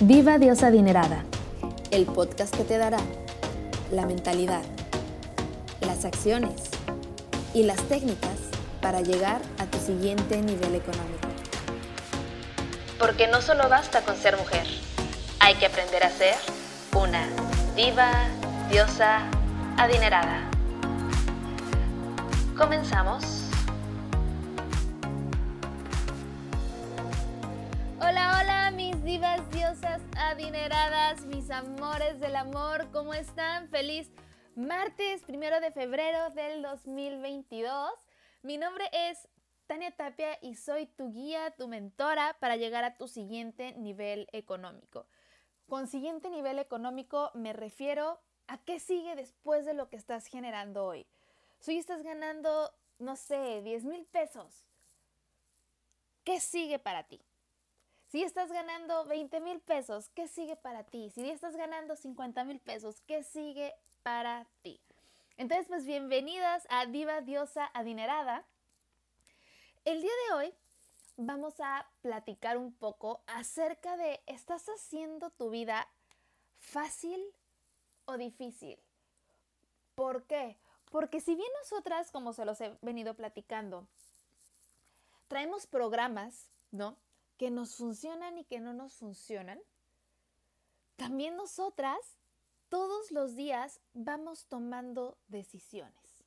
Viva Diosa Adinerada, el podcast que te dará la mentalidad, las acciones y las técnicas para llegar a tu siguiente nivel económico. Porque no solo basta con ser mujer, hay que aprender a ser una diva, diosa, adinerada. Comenzamos. Adineradas, mis amores del amor, ¿cómo están? Feliz martes, primero de febrero del 2022. Mi nombre es Tania Tapia y soy tu guía, tu mentora para llegar a tu siguiente nivel económico. Con siguiente nivel económico me refiero a qué sigue después de lo que estás generando hoy. Si hoy estás ganando, no sé, 10 mil pesos, ¿qué sigue para ti? Si estás ganando 20 mil pesos, ¿qué sigue para ti? Si estás ganando 50 mil pesos, ¿qué sigue para ti? Entonces, pues bienvenidas a Diva Diosa Adinerada. El día de hoy vamos a platicar un poco acerca de, ¿estás haciendo tu vida fácil o difícil? ¿Por qué? Porque si bien nosotras, como se los he venido platicando, traemos programas, ¿no? Que nos funcionan y que no nos funcionan, también nosotras todos los días vamos tomando decisiones.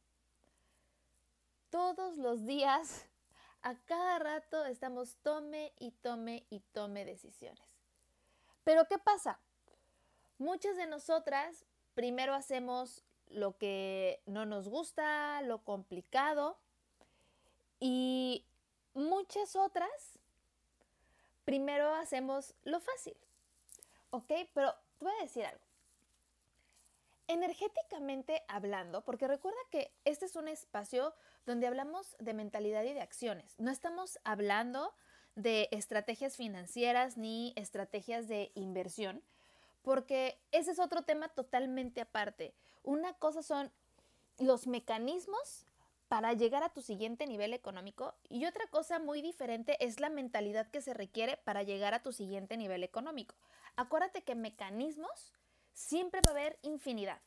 Todos los días, a cada rato estamos tome y tome y tome decisiones. Pero ¿qué pasa? Muchas de nosotras primero hacemos lo que no nos gusta, lo complicado, y muchas otras primero hacemos lo fácil. ¿Ok? Pero te voy a decir algo. Energéticamente hablando, porque recuerda que este es un espacio donde hablamos de mentalidad y de acciones. No estamos hablando de estrategias financieras ni estrategias de inversión, porque ese es otro tema totalmente aparte. Una cosa son los mecanismos para llegar a tu siguiente nivel económico y otra cosa muy diferente es la mentalidad que se requiere para llegar a tu siguiente nivel económico. Acuérdate que mecanismos siempre va a haber infinidad.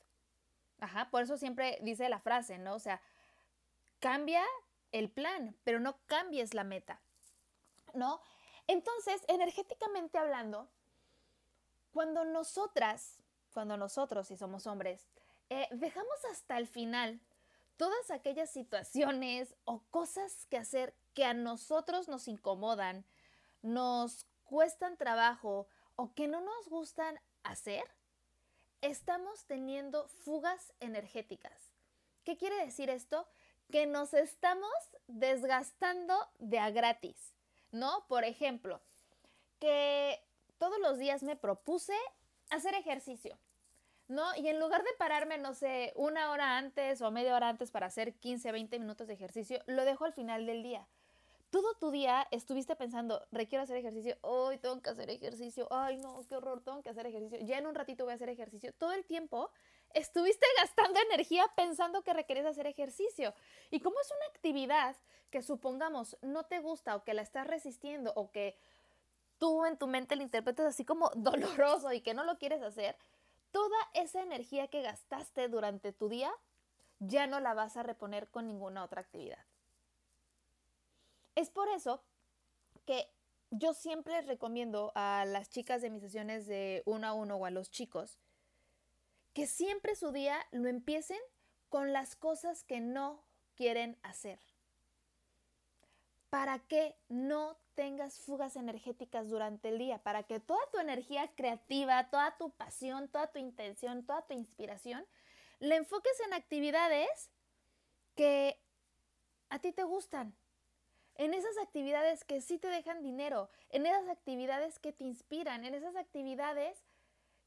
Ajá, por eso siempre dice la frase, ¿no? O sea, cambia el plan, pero no cambies la meta, ¿no? Entonces, energéticamente hablando, cuando nosotras, cuando nosotros, si somos hombres, eh, dejamos hasta el final todas aquellas situaciones o cosas que hacer que a nosotros nos incomodan, nos cuestan trabajo o que no nos gustan hacer, estamos teniendo fugas energéticas. ¿Qué quiere decir esto? Que nos estamos desgastando de a gratis, ¿no? Por ejemplo, que todos los días me propuse hacer ejercicio. ¿No? Y en lugar de pararme, no sé, una hora antes o media hora antes para hacer 15, 20 minutos de ejercicio, lo dejo al final del día. Todo tu día estuviste pensando, requiero hacer ejercicio, hoy tengo que hacer ejercicio, ay no, qué horror, tengo que hacer ejercicio, ya en un ratito voy a hacer ejercicio. Todo el tiempo estuviste gastando energía pensando que requerías hacer ejercicio. Y como es una actividad que supongamos no te gusta o que la estás resistiendo o que tú en tu mente la interpretas así como doloroso y que no lo quieres hacer, toda esa energía que gastaste durante tu día ya no la vas a reponer con ninguna otra actividad. Es por eso que yo siempre recomiendo a las chicas de mis sesiones de uno a uno o a los chicos que siempre su día lo empiecen con las cosas que no quieren hacer. Para que no tengas fugas energéticas durante el día, para que toda tu energía creativa, toda tu pasión, toda tu intención, toda tu inspiración, le enfoques en actividades que a ti te gustan, en esas actividades que sí te dejan dinero, en esas actividades que te inspiran, en esas actividades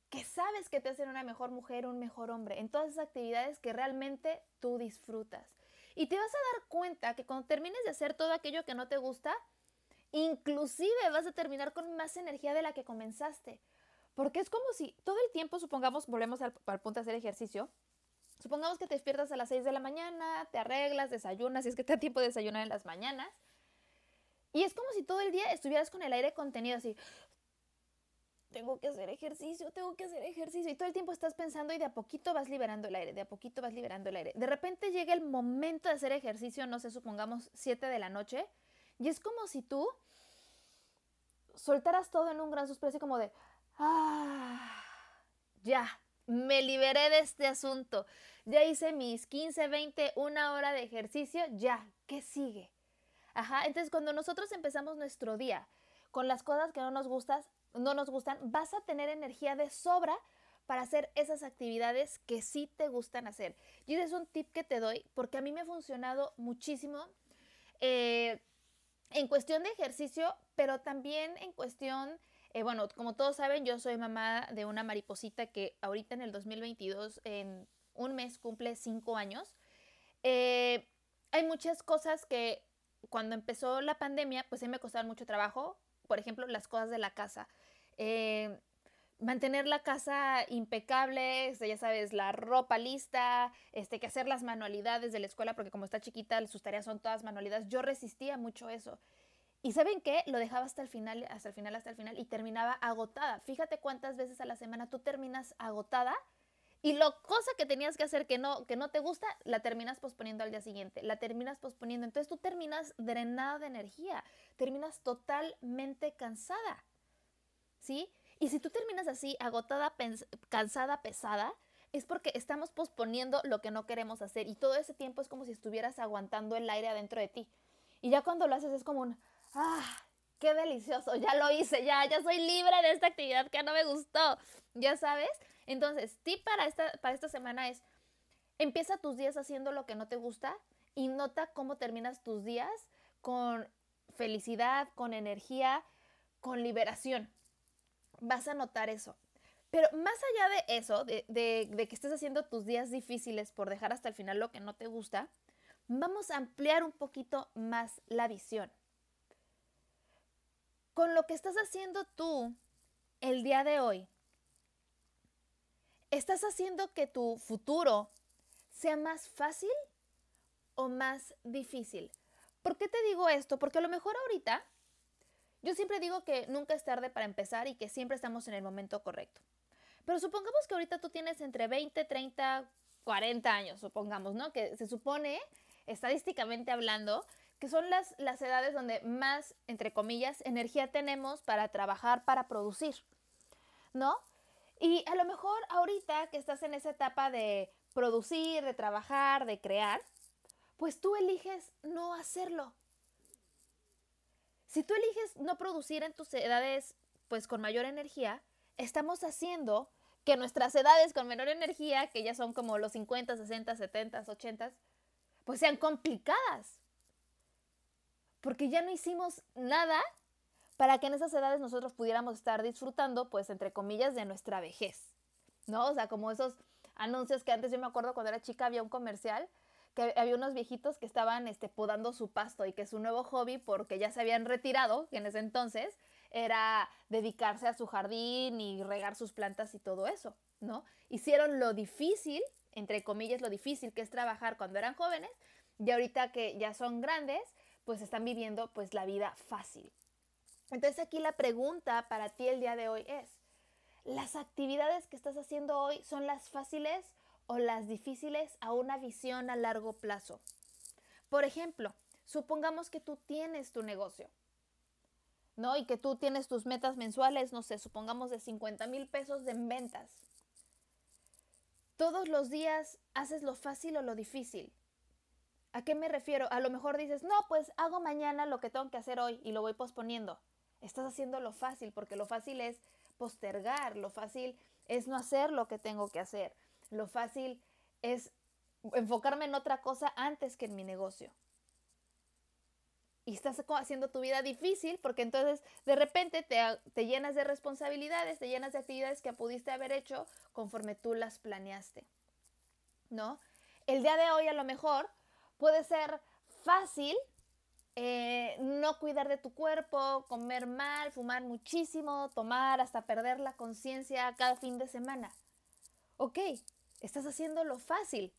que sabes que te hacen una mejor mujer, un mejor hombre, en todas esas actividades que realmente tú disfrutas. Y te vas a dar cuenta que cuando termines de hacer todo aquello que no te gusta, Inclusive vas a terminar con más energía de la que comenzaste. Porque es como si todo el tiempo, supongamos, volvemos al, punto de hacer ejercicio, supongamos que te despiertas a las 6 de la mañana, te arreglas, desayunas, si es que te da tiempo de desayunar en las mañanas. Y es como si todo el día estuvieras con el aire contenido así. Tengo que hacer ejercicio, tengo que hacer ejercicio. Y todo el tiempo estás pensando y de a poquito vas liberando el aire, de a poquito vas liberando el aire. De repente llega el momento de hacer ejercicio, no sé, supongamos 7 de la noche, y es como si tú soltaras todo en un gran suspiro, así como de, ah, ya, me liberé de este asunto. Ya hice mis 15, 20, una hora de ejercicio, ya, ¿qué sigue? Ajá, entonces cuando nosotros empezamos nuestro día con las cosas que no nos gustan, no nos gustan, vas a tener energía de sobra para hacer esas actividades que sí te gustan hacer. Y ese es un tip que te doy porque a mí me ha funcionado muchísimo eh, en cuestión de ejercicio, pero también en cuestión, eh, bueno, como todos saben, yo soy mamá de una mariposita que ahorita en el 2022, en un mes, cumple cinco años. Eh, hay muchas cosas que cuando empezó la pandemia, pues a me costaban mucho trabajo. Por ejemplo, las cosas de la casa. Eh, mantener la casa impecable, este, ya sabes, la ropa lista, este, que hacer las manualidades de la escuela, porque como está chiquita, sus tareas son todas manualidades. Yo resistía mucho eso. Y ¿saben qué? Lo dejaba hasta el final, hasta el final, hasta el final y terminaba agotada. Fíjate cuántas veces a la semana tú terminas agotada y lo cosa que tenías que hacer que no, que no te gusta, la terminas posponiendo al día siguiente, la terminas posponiendo. Entonces tú terminas drenada de energía, terminas totalmente cansada. ¿Sí? Y si tú terminas así, agotada, cansada, pesada, es porque estamos posponiendo lo que no queremos hacer. Y todo ese tiempo es como si estuvieras aguantando el aire adentro de ti. Y ya cuando lo haces es como un, ah, qué delicioso, ya lo hice, ya, ya soy libre de esta actividad que no me gustó. Ya sabes, entonces, tip para esta, para esta semana es, empieza tus días haciendo lo que no te gusta y nota cómo terminas tus días con felicidad, con energía, con liberación. Vas a notar eso. Pero más allá de eso, de, de, que estés haciendo tus días difíciles por dejar hasta el final lo que no te gusta, vamos a ampliar un poquito más la visión. Con lo que estás haciendo tú el día de hoy, ¿Estás haciendo que tu futuro sea más fácil o más difícil? ¿Por qué te digo esto? Porque a lo mejor ahorita, yo siempre digo que nunca es tarde para empezar y que siempre estamos en el momento correcto. Pero supongamos que ahorita tú tienes entre 20, 30, 40 años, supongamos, ¿no? Que se supone, estadísticamente hablando, que son las, las edades donde más, entre comillas, energía tenemos para trabajar, para producir, ¿no? Y a lo mejor ahorita que estás en esa etapa de producir, de trabajar, de crear, pues tú eliges no hacerlo. Si tú eliges no producir en tus edades pues con mayor energía, estamos haciendo que nuestras edades con menor energía, que ya son como los 50, 60, 70, 80, pues sean complicadas. Porque ya no hicimos nada para que en esas edades nosotros pudiéramos estar disfrutando, pues, entre comillas, de nuestra vejez, ¿no? O sea, como esos anuncios que antes yo me acuerdo cuando era chica había un comercial que había unos viejitos que estaban este, podando su pasto y que su nuevo hobby, porque ya se habían retirado en ese entonces, era dedicarse a su jardín y regar sus plantas y todo eso, ¿no? Hicieron lo difícil, entre comillas, lo difícil que es trabajar cuando eran jóvenes y ahorita que ya son grandes, pues están viviendo pues la vida fácil, entonces aquí la pregunta para ti el día de hoy es, ¿las actividades que estás haciendo hoy son las fáciles o las difíciles a una visión a largo plazo? Por ejemplo, supongamos que tú tienes tu negocio, ¿no? Y que tú tienes tus metas mensuales, no sé, supongamos de 50 mil pesos de ventas. Todos los días haces lo fácil o lo difícil. ¿A qué me refiero? A lo mejor dices, no, pues hago mañana lo que tengo que hacer hoy y lo voy posponiendo. Estás haciendo lo fácil, porque lo fácil es postergar, lo fácil es no hacer lo que tengo que hacer, lo fácil es enfocarme en otra cosa antes que en mi negocio. Y estás haciendo tu vida difícil porque entonces de repente te, te, llenas de responsabilidades, te llenas de actividades que pudiste haber hecho conforme tú las planeaste. ¿No? El día de hoy a lo mejor puede ser fácil eh, no cuidar de tu cuerpo, comer mal, fumar muchísimo, tomar hasta perder la conciencia cada fin de semana. Ok, estás haciendo lo fácil,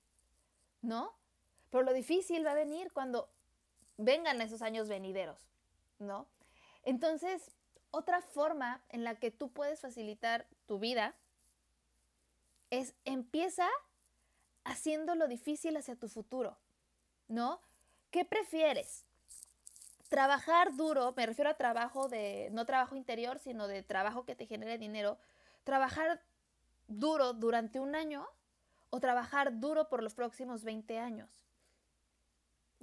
¿no? Pero lo difícil va a venir cuando vengan esos años venideros, ¿no? Entonces, otra forma en la que tú puedes facilitar tu vida es empieza haciéndolo difícil hacia tu futuro, ¿no? ¿Qué prefieres? Trabajar duro, me refiero a trabajo de, no trabajo interior, sino de trabajo que te genere dinero. Trabajar duro durante un año o trabajar duro por los próximos 20 años.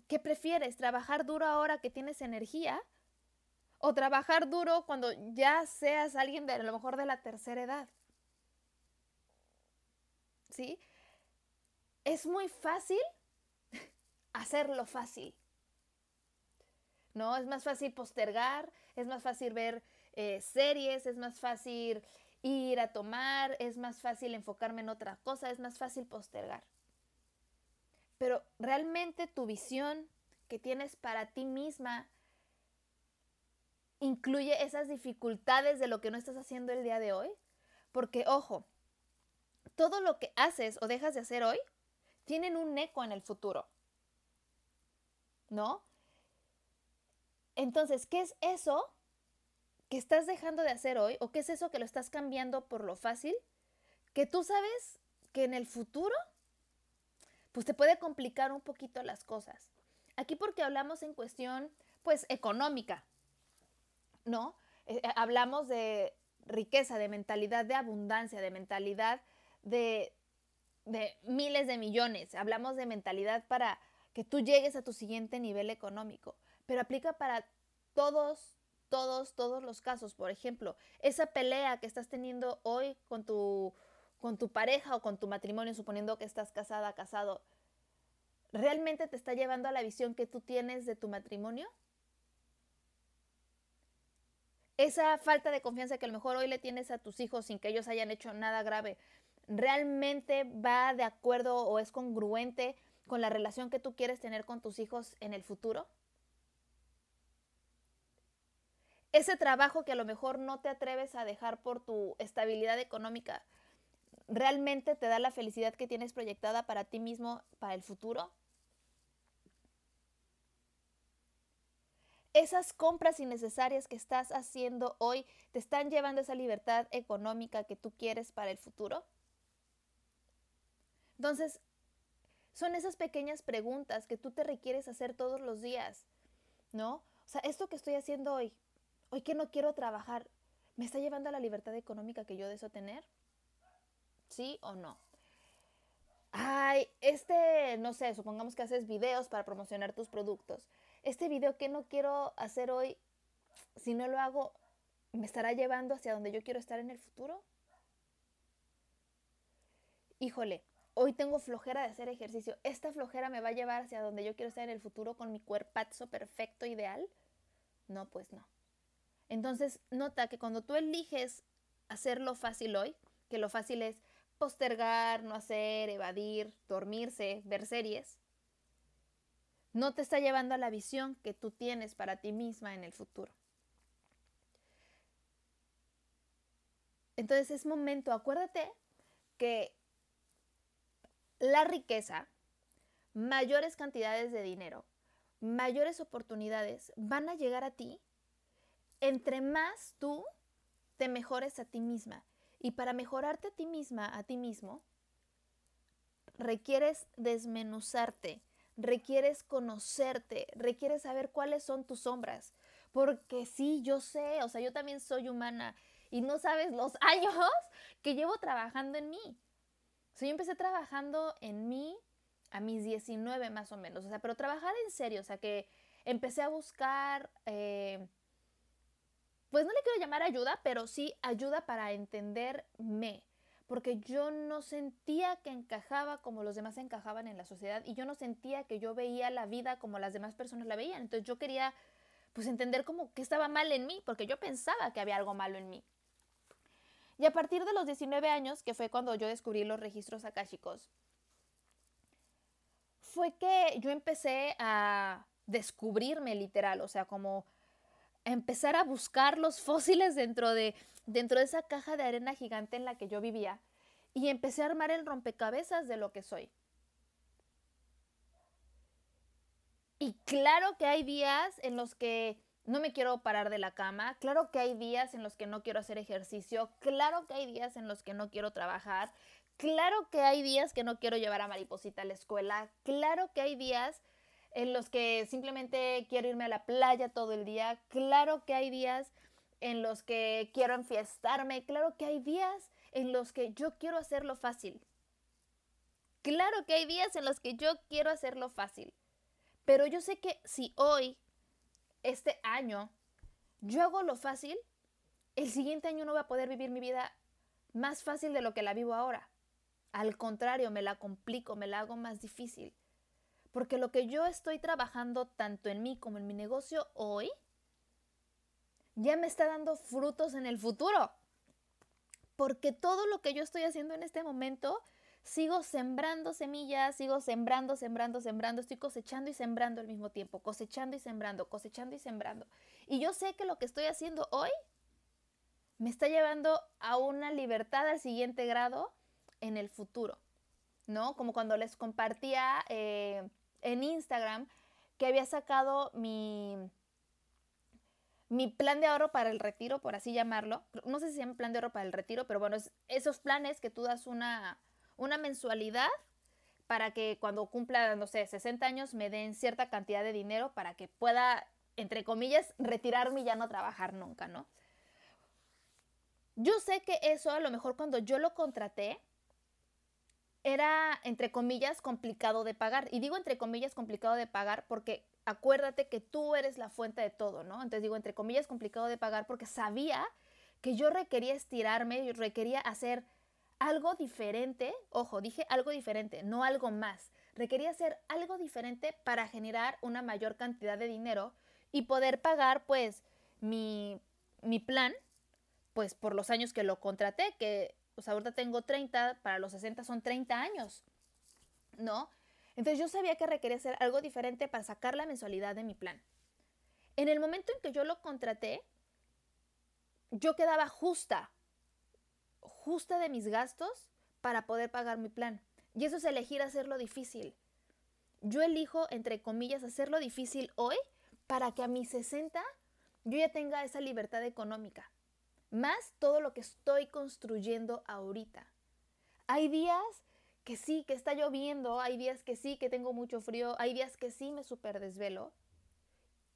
¿Qué prefieres? ¿Trabajar duro ahora que tienes energía? ¿O trabajar duro cuando ya seas alguien de a lo mejor de la tercera edad? ¿Sí? Es muy fácil hacerlo fácil. ¿No? Es más fácil postergar, es más fácil ver eh, series, es más fácil ir a tomar, es más fácil enfocarme en otra cosa, es más fácil postergar. Pero realmente tu visión que tienes para ti misma incluye esas dificultades de lo que no estás haciendo el día de hoy. Porque, ojo, todo lo que haces o dejas de hacer hoy tienen un eco en el futuro. ¿No? Entonces, ¿qué es eso que estás dejando de hacer hoy o qué es eso que lo estás cambiando por lo fácil, que tú sabes que en el futuro, pues te puede complicar un poquito las cosas. Aquí porque hablamos en cuestión, pues, económica, ¿no? Eh, eh, hablamos de riqueza, de mentalidad de abundancia, de mentalidad de, de miles de millones. Hablamos de mentalidad para que tú llegues a tu siguiente nivel económico, pero aplica para todos todos, todos los casos. Por ejemplo, esa pelea que estás teniendo hoy con tu, con tu pareja o con tu matrimonio, suponiendo que estás casada, casado, ¿realmente te está llevando a la visión que tú tienes de tu matrimonio? Esa falta de confianza que a lo mejor hoy le tienes a tus hijos sin que ellos hayan hecho nada grave, ¿realmente va de acuerdo o es congruente con la relación que tú quieres tener con tus hijos en el futuro? Ese trabajo que a lo mejor no te atreves a dejar por tu estabilidad económica, ¿realmente te da la felicidad que tienes proyectada para ti mismo, para el futuro? Esas compras innecesarias que estás haciendo hoy te están llevando esa libertad económica que tú quieres para el futuro. Entonces, son esas pequeñas preguntas que tú te requieres hacer todos los días, ¿no? O sea, esto que estoy haciendo hoy, hoy que no quiero trabajar, ¿me está llevando a la libertad económica que yo deseo tener? ¿Sí o no? Ay, este, no sé, supongamos que haces videos para promocionar tus productos. Este video que no quiero hacer hoy, si no lo hago, ¿me estará llevando hacia donde yo quiero estar en el futuro? Híjole, hoy tengo flojera de hacer ejercicio. ¿Esta flojera me va a llevar hacia donde yo quiero estar en el futuro con mi cuerpazo perfecto, ideal? No, pues no. Entonces, nota que cuando tú eliges hacerlo fácil hoy, que lo fácil es postergar, no hacer, evadir, dormirse, ver series, no te está llevando a la visión que tú tienes para ti misma en el futuro. Entonces es momento, acuérdate que la riqueza, mayores cantidades de dinero, mayores oportunidades van a llegar a ti entre más tú te mejores a ti misma. Y para mejorarte a ti misma, a ti mismo, requieres desmenuzarte, requieres conocerte, requieres saber cuáles son tus sombras. Porque sí, yo sé, o sea, yo también soy humana y no sabes los años que llevo trabajando en mí. O sea, yo empecé trabajando en mí a mis 19 más o menos, o sea, pero trabajar en serio, o sea, que empecé a buscar... Eh, pues no le quiero llamar ayuda, pero sí ayuda para entenderme, porque yo no sentía que encajaba como los demás encajaban en la sociedad y yo no sentía que yo veía la vida como las demás personas la veían. Entonces yo quería pues entender como que estaba mal en mí, porque yo pensaba que había algo malo en mí. Y a partir de los 19 años, que fue cuando yo descubrí los registros akáshicos, fue que yo empecé a descubrirme literal, o sea, como empezar a buscar los fósiles dentro de, dentro de esa caja de arena gigante en la que yo vivía y empecé a armar el rompecabezas de lo que soy. Y claro que hay días en los que no me quiero parar de la cama, claro que hay días en los que no quiero hacer ejercicio, claro que hay días en los que no quiero trabajar, claro que hay días que no quiero llevar a Mariposita a la escuela, claro que hay días en los que simplemente quiero irme a la playa todo el día, claro que hay días en los que quiero enfiestarme, claro que hay días en los que yo quiero hacerlo fácil. Claro que hay días en los que yo quiero hacerlo fácil. Pero yo sé que si hoy, este año, yo hago lo fácil, el siguiente año no voy a poder vivir mi vida más fácil de lo que la vivo ahora. Al contrario, me la complico, me la hago más difícil. Porque lo que yo estoy trabajando tanto en mí como en mi negocio hoy, ya me está dando frutos en el futuro. Porque todo lo que yo estoy haciendo en este momento, sigo sembrando semillas, sigo sembrando, sembrando, sembrando, estoy cosechando y sembrando al mismo tiempo, cosechando y sembrando, cosechando y sembrando. Y yo sé que lo que estoy haciendo hoy me está llevando a una libertad al siguiente grado en el futuro, ¿no? Como cuando les compartía eh, en Instagram que había sacado mi, mi plan de ahorro para el retiro, por así llamarlo. No sé si se llama plan de ahorro para el retiro, pero bueno, es esos planes que tú das una, una mensualidad para que cuando cumpla, no sé, 60 años me den cierta cantidad de dinero para que pueda, entre comillas, retirarme y ya no trabajar nunca, ¿no? Yo sé que eso a lo mejor cuando yo lo contraté, era, entre comillas, complicado de pagar. Y digo entre comillas complicado de pagar porque acuérdate que tú eres la fuente de todo, ¿no? Entonces digo entre comillas complicado de pagar porque sabía que yo requería estirarme y requería hacer algo diferente. Ojo, dije algo diferente, no algo más. Requería hacer algo diferente para generar una mayor cantidad de dinero y poder pagar pues mi, mi plan pues por los años que lo contraté, que pues ahorita tengo 30, para los 60 son 30 años, ¿no? Entonces yo sabía que requería hacer algo diferente para sacar la mensualidad de mi plan. En el momento en que yo lo contraté, yo quedaba justa, justa de mis gastos para poder pagar mi plan. Y eso es elegir hacerlo difícil. Yo elijo, entre comillas, hacerlo difícil hoy para que a mis 60 yo ya tenga esa libertad económica más todo lo que estoy construyendo ahorita. Hay días que sí, que está lloviendo, hay días que sí, que tengo mucho frío, hay días que sí me super desvelo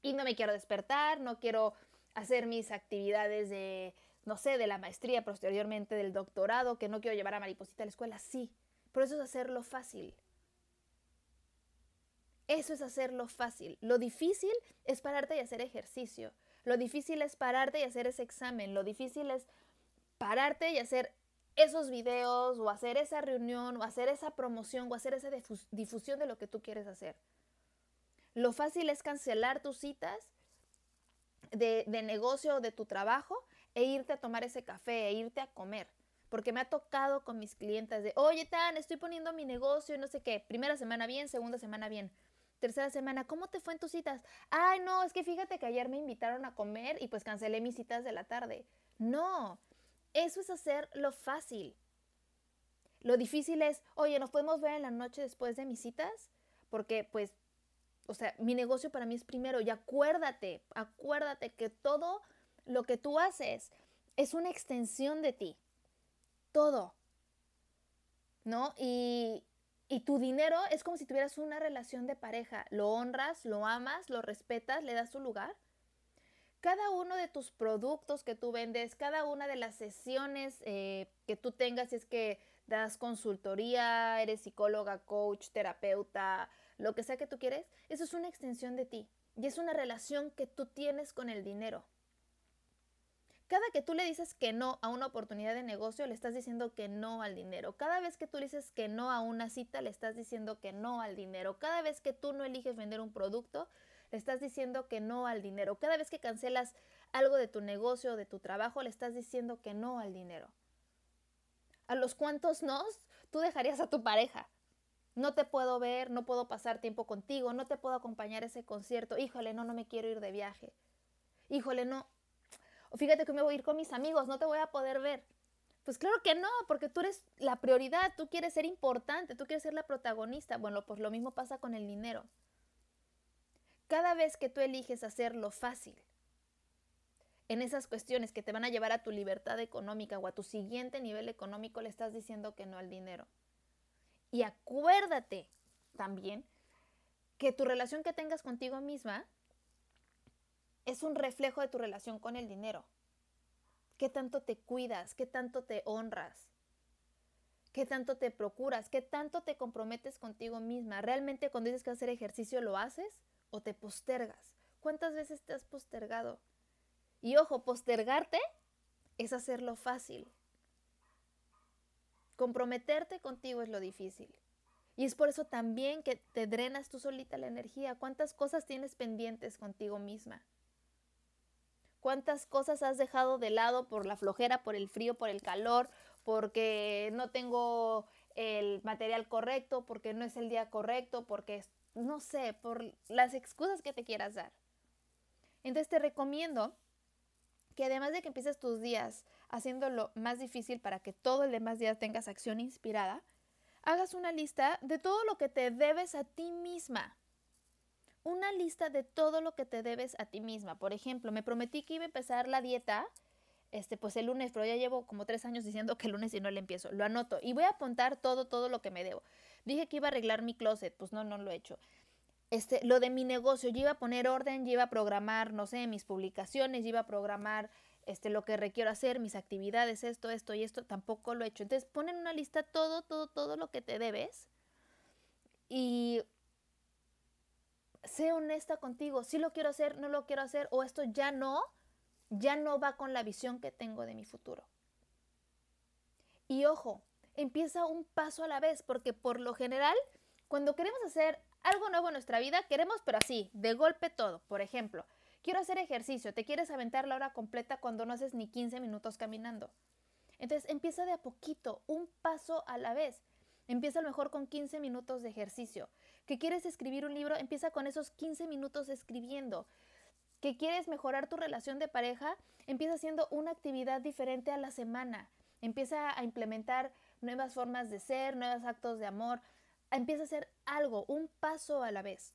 y no me quiero despertar, no quiero hacer mis actividades de, no sé, de la maestría, posteriormente del doctorado, que no quiero llevar a Mariposita a la escuela, sí, pero eso es hacerlo fácil. Eso es hacerlo fácil. Lo difícil es pararte y hacer ejercicio. Lo difícil es pararte y hacer ese examen. Lo difícil es pararte y hacer esos videos o hacer esa reunión o hacer esa promoción o hacer esa difusión de lo que tú quieres hacer. Lo fácil es cancelar tus citas de, de negocio o de tu trabajo e irte a tomar ese café, e irte a comer. Porque me ha tocado con mis clientes de, oye, Tan, estoy poniendo mi negocio y no sé qué. Primera semana bien, segunda semana bien. Tercera semana, ¿cómo te fue en tus citas? Ay, no, es que fíjate que ayer me invitaron a comer y pues cancelé mis citas de la tarde. No, eso es hacer lo fácil. Lo difícil es, oye, ¿nos podemos ver en la noche después de mis citas? Porque pues, o sea, mi negocio para mí es primero y acuérdate, acuérdate que todo lo que tú haces es una extensión de ti. Todo. ¿No? Y, y tu dinero es como si tuvieras una relación de pareja. Lo honras, lo amas, lo respetas, le das su lugar. Cada uno de tus productos que tú vendes, cada una de las sesiones eh, que tú tengas, si es que das consultoría, eres psicóloga, coach, terapeuta, lo que sea que tú quieres, eso es una extensión de ti. Y es una relación que tú tienes con el dinero. Cada que tú le dices que no a una oportunidad de negocio, le estás diciendo que no al dinero. Cada vez que tú le dices que no a una cita, le estás diciendo que no al dinero. Cada vez que tú no eliges vender un producto, le estás diciendo que no al dinero. Cada vez que cancelas algo de tu negocio o de tu trabajo, le estás diciendo que no al dinero. ¿A los cuantos nos tú dejarías a tu pareja? No te puedo ver, no puedo pasar tiempo contigo, no te puedo acompañar a ese concierto. Híjole, no, no me quiero ir de viaje. Híjole, no, o fíjate que me voy a ir con mis amigos, no te voy a poder ver. Pues claro que no, porque tú eres la prioridad, tú quieres ser importante, tú quieres ser la protagonista. Bueno, pues lo mismo pasa con el dinero. Cada vez que tú eliges hacerlo fácil, en esas cuestiones que te van a llevar a tu libertad económica o a tu siguiente nivel económico, le estás diciendo que no al dinero. Y acuérdate también que tu relación que tengas contigo misma es un reflejo de tu relación con el dinero. ¿Qué tanto te cuidas? ¿Qué tanto te honras? ¿Qué tanto te procuras? ¿Qué tanto te comprometes contigo misma? ¿Realmente cuando dices que hacer ejercicio lo haces o te postergas? ¿Cuántas veces te has postergado? Y ojo, postergarte es hacerlo fácil. Comprometerte contigo es lo difícil. Y es por eso también que te drenas tú solita la energía. ¿Cuántas cosas tienes pendientes contigo misma? ¿Cuántas cosas has dejado de lado por la flojera, por el frío, por el calor, porque no tengo el material correcto, porque no es el día correcto, porque no sé, por las excusas que te quieras dar? Entonces te recomiendo que además de que empieces tus días haciéndolo más difícil para que todo el demás día tengas acción inspirada, hagas una lista de todo lo que te debes a ti misma. Una lista de todo lo que te debes a ti misma. Por ejemplo, me prometí que iba a empezar la dieta, este, pues el lunes, pero ya llevo como tres años diciendo que el lunes y no le empiezo. Lo anoto y voy a apuntar todo, todo lo que me debo. Dije que iba a arreglar mi closet, pues no, no lo he hecho. Este, lo de mi negocio, yo iba a poner orden, yo iba a programar, no sé, mis publicaciones, yo iba a programar este, lo que requiero hacer, mis actividades, esto, esto y esto, tampoco lo he hecho. Entonces ponen una lista todo, todo, todo lo que te debes y sé honesta contigo, si lo quiero hacer, no lo quiero hacer o esto ya no, ya no va con la visión que tengo de mi futuro. Y ojo, empieza un paso a la vez, porque por lo general, cuando queremos hacer algo nuevo en nuestra vida, queremos, pero así, de golpe todo. Por ejemplo, Quiero hacer ejercicio, te quieres aventar la hora completa cuando no haces ni 15 minutos caminando. Entonces empieza de a poquito, un paso a la vez. Empieza a lo mejor con 15 minutos de ejercicio. ¿Que quieres escribir un libro? Empieza con esos 15 minutos escribiendo. ¿Que quieres mejorar tu relación de pareja? Empieza haciendo una actividad diferente a la semana. Empieza a implementar nuevas formas de ser, nuevos actos de amor. Empieza a hacer algo, un paso a la vez.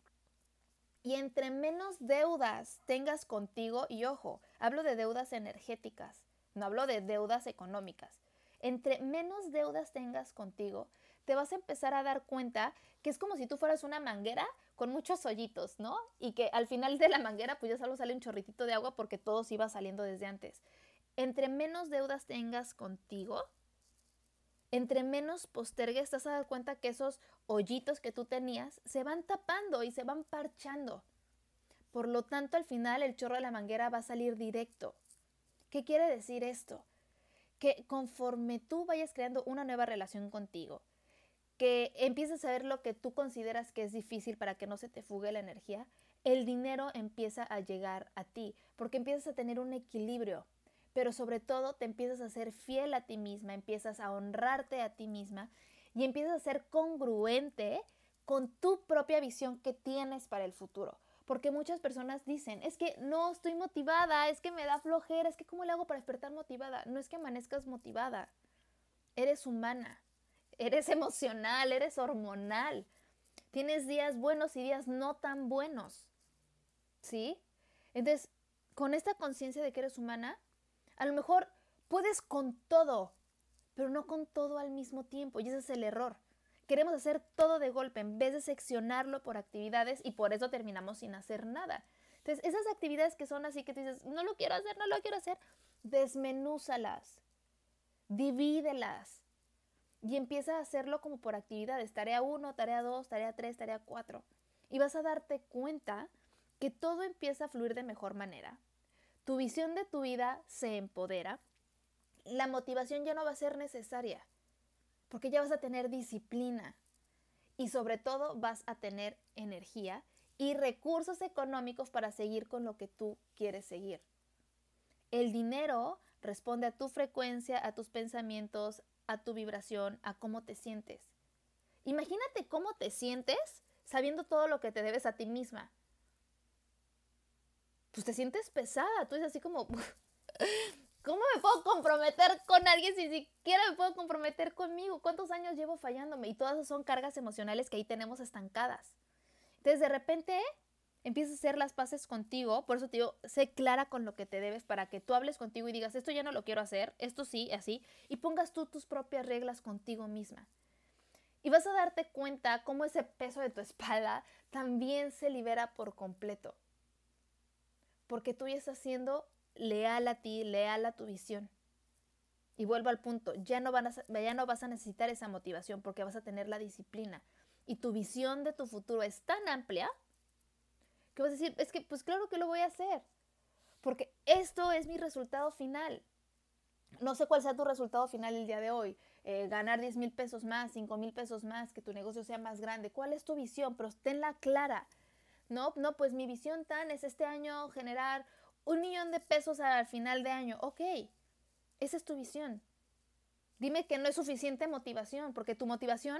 Y entre menos deudas tengas contigo, y ojo, hablo de deudas energéticas, no hablo de deudas económicas. Entre menos deudas tengas contigo, te vas a empezar a dar cuenta que es como si tú fueras una manguera con muchos hoyitos, ¿no? Y que al final de la manguera pues ya solo sale un chorritito de agua porque todo se iba saliendo desde antes. Entre menos deudas tengas contigo, entre menos postergues, te vas a dar cuenta que esos hoyitos que tú tenías se van tapando y se van parchando. Por lo tanto, al final el chorro de la manguera va a salir directo. ¿Qué quiere decir esto? Que conforme tú vayas creando una nueva relación contigo, que empieces a ver lo que tú consideras que es difícil para que no se te fugue la energía, el dinero empieza a llegar a ti, porque empiezas a tener un equilibrio pero sobre todo te empiezas a ser fiel a ti misma, empiezas a honrarte a ti misma y empiezas a ser congruente con tu propia visión que tienes para el futuro. Porque muchas personas dicen, es que no estoy motivada, es que me da flojera, es que ¿cómo le hago para despertar motivada? No es que amanezcas motivada, eres humana, eres emocional, eres hormonal. Tienes días buenos y días no tan buenos. ¿Sí? Entonces, con esta conciencia de que eres humana, a lo mejor puedes con todo, pero no con todo al mismo tiempo. Y ese es el error. Queremos hacer todo de golpe en vez de seccionarlo por actividades y por eso terminamos sin hacer nada. Entonces, esas actividades que son así que tú dices, no lo quiero hacer, no lo quiero hacer, desmenúzalas, divídelas y empieza a hacerlo como por actividades, tarea 1, tarea 2, tarea 3, tarea 4. Y vas a darte cuenta que todo empieza a fluir de mejor manera, tu visión de tu vida se empodera, la motivación ya no va a ser necesaria, porque ya vas a tener disciplina y sobre todo vas a tener energía y recursos económicos para seguir con lo que tú quieres seguir. El dinero responde a tu frecuencia, a tus pensamientos, a tu vibración, a cómo te sientes. Imagínate cómo te sientes sabiendo todo lo que te debes a ti misma pues te sientes pesada, tú dices así como, ¿cómo me puedo comprometer con alguien si siquiera me puedo comprometer conmigo? ¿Cuántos años llevo fallándome? Y todas son cargas emocionales que ahí tenemos estancadas. Entonces de repente empieza a hacer las paces contigo, por eso te digo, sé clara con lo que te debes para que tú hables contigo y digas, esto ya no lo quiero hacer, esto sí, así, y pongas tú tus propias reglas contigo misma. Y vas a darte cuenta cómo ese peso de tu espalda también se libera por completo. Porque tú ya estás siendo leal a ti, leal a tu visión. Y vuelvo al punto, ya no, ya no vas a necesitar esa motivación porque vas a tener la disciplina. Y tu visión de tu futuro es tan amplia que vas a decir, es que pues claro que lo voy a hacer. Porque esto es mi resultado final. No sé cuál sea tu resultado final el día de hoy. Eh, ganar 10 mil pesos más, 5 mil pesos más, que tu negocio sea más grande. ¿Cuál es tu visión? Pero tenla clara. No, no, pues mi visión tan es este año generar un millón de pesos al final de año. Ok, esa es tu visión. Dime que no es suficiente motivación, porque tu motivación,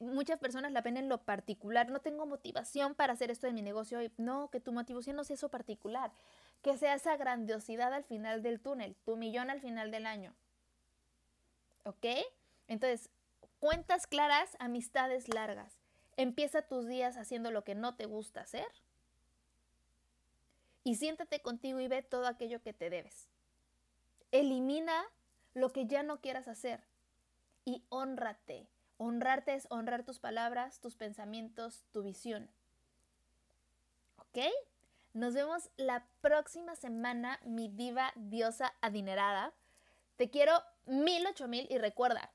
muchas personas la ven en lo particular. No tengo motivación para hacer esto en mi negocio. No, que tu motivación no sea eso particular. Que sea esa grandiosidad al final del túnel, tu millón al final del año. ¿Ok? Entonces, cuentas claras, amistades largas. Empieza tus días haciendo lo que no te gusta hacer. Y siéntate contigo y ve todo aquello que te debes. Elimina lo que ya no quieras hacer. Y honrate. Honrarte es honrar tus palabras, tus pensamientos, tu visión. ¿Ok? Nos vemos la próxima semana, mi diva diosa adinerada. Te quiero mil, ocho mil y recuerda,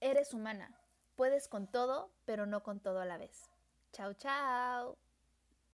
eres humana. Puedes con todo, pero no con todo a la vez. Chao, chao.